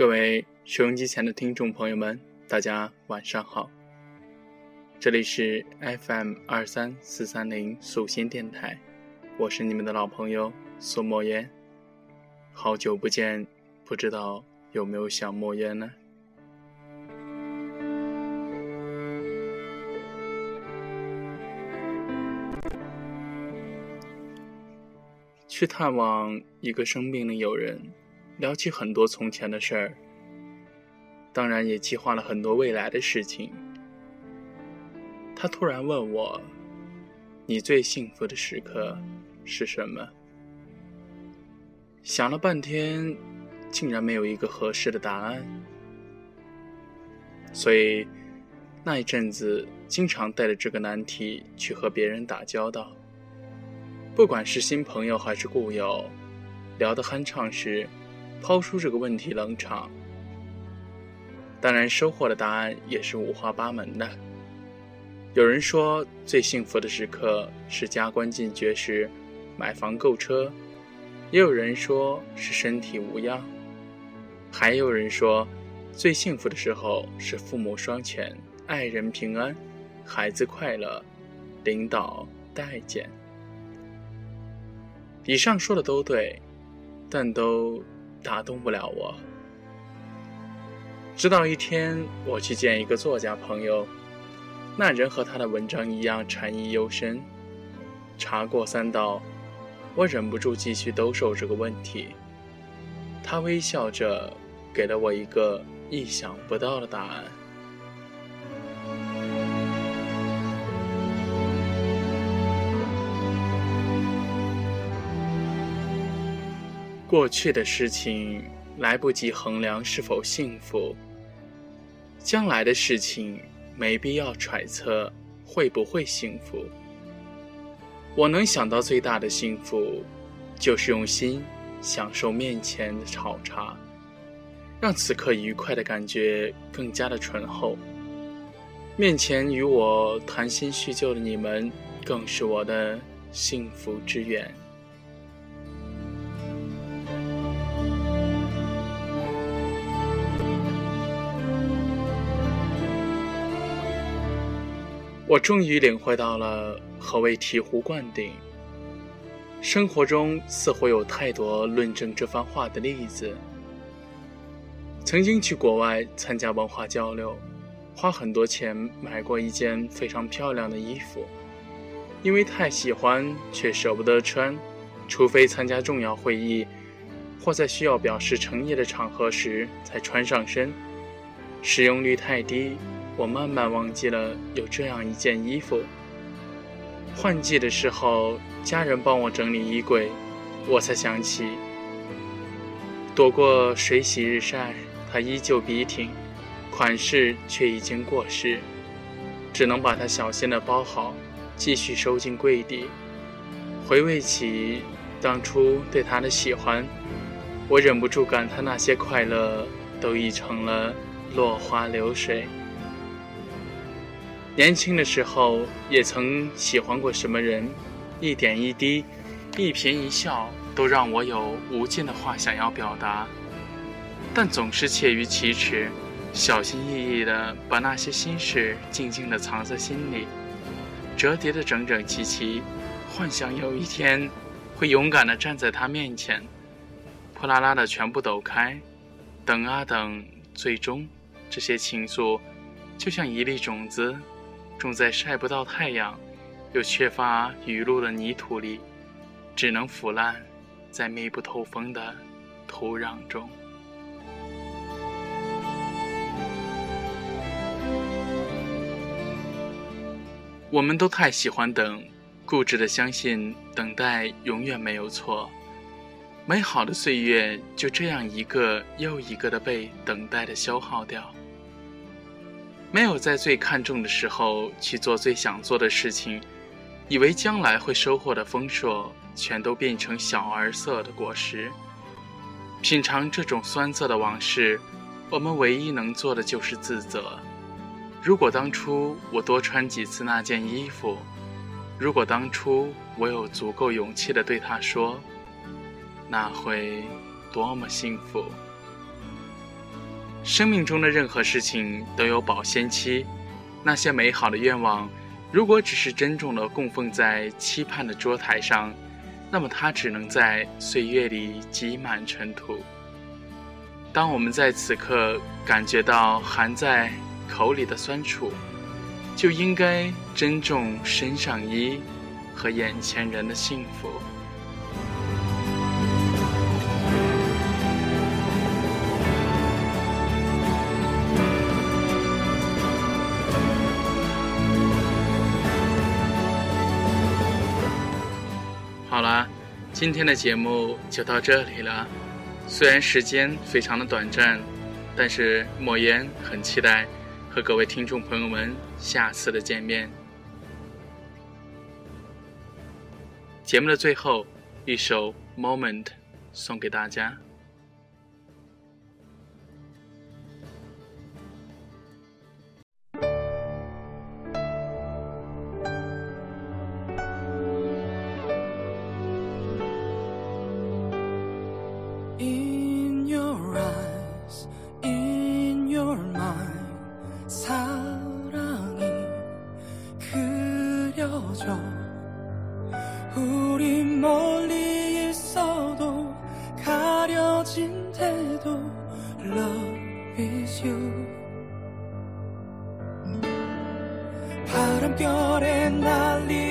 各位收音机前的听众朋友们，大家晚上好。这里是 FM 二三四三零素心电台，我是你们的老朋友苏莫言。好久不见，不知道有没有想莫言呢？去探望一个生病的友人，聊起很多从前的事儿，当然也计划了很多未来的事情。他突然问我：“你最幸福的时刻是什么？”想了半天，竟然没有一个合适的答案。所以那一阵子，经常带着这个难题去和别人打交道。不管是新朋友还是故友，聊得酣畅时，抛出这个问题冷场。当然，收获的答案也是五花八门的。有人说，最幸福的时刻是加官进爵时，买房购车；也有人说是身体无恙；还有人说，最幸福的时候是父母双全、爱人平安、孩子快乐、领导待见。以上说的都对，但都打动不了我。直到一天，我去见一个作家朋友，那人和他的文章一样禅意幽深。茶过三道，我忍不住继续兜售这个问题。他微笑着给了我一个意想不到的答案。过去的事情来不及衡量是否幸福，将来的事情没必要揣测会不会幸福。我能想到最大的幸福，就是用心享受面前的炒茶，让此刻愉快的感觉更加的醇厚。面前与我谈心叙旧的你们，更是我的幸福之源。我终于领会到了何谓醍醐灌顶。生活中似乎有太多论证这番话的例子。曾经去国外参加文化交流，花很多钱买过一件非常漂亮的衣服，因为太喜欢却舍不得穿，除非参加重要会议或在需要表示诚意的场合时才穿上身，使用率太低。我慢慢忘记了有这样一件衣服。换季的时候，家人帮我整理衣柜，我才想起，躲过水洗日晒，它依旧笔挺，款式却已经过时，只能把它小心的包好，继续收进柜底。回味起当初对它的喜欢，我忍不住感叹那些快乐都已成了落花流水。年轻的时候，也曾喜欢过什么人，一点一滴，一颦一笑，都让我有无尽的话想要表达，但总是怯于启齿，小心翼翼地把那些心事静静地藏在心里，折叠的整整齐齐，幻想有一天会勇敢地站在他面前，破啦啦的全部抖开，等啊等，最终，这些情愫，就像一粒种子。种在晒不到太阳，又缺乏雨露的泥土里，只能腐烂在密不透风的土壤中。我们都太喜欢等，固执的相信等待永远没有错，美好的岁月就这样一个又一个的被等待的消耗掉。没有在最看重的时候去做最想做的事情，以为将来会收获的丰硕，全都变成小儿色的果实。品尝这种酸涩的往事，我们唯一能做的就是自责。如果当初我多穿几次那件衣服，如果当初我有足够勇气的对他说，那会多么幸福。生命中的任何事情都有保鲜期，那些美好的愿望，如果只是珍重的供奉在期盼的桌台上，那么它只能在岁月里积满尘土。当我们在此刻感觉到含在口里的酸楚，就应该珍重身上衣和眼前人的幸福。好了，今天的节目就到这里了。虽然时间非常的短暂，但是莫言很期待和各位听众朋友们下次的见面。节目的最后，一首《Moment》送给大家。 잊어줘 우리 멀리 있어도 가려진 대도 Love is you. 바람결에 날리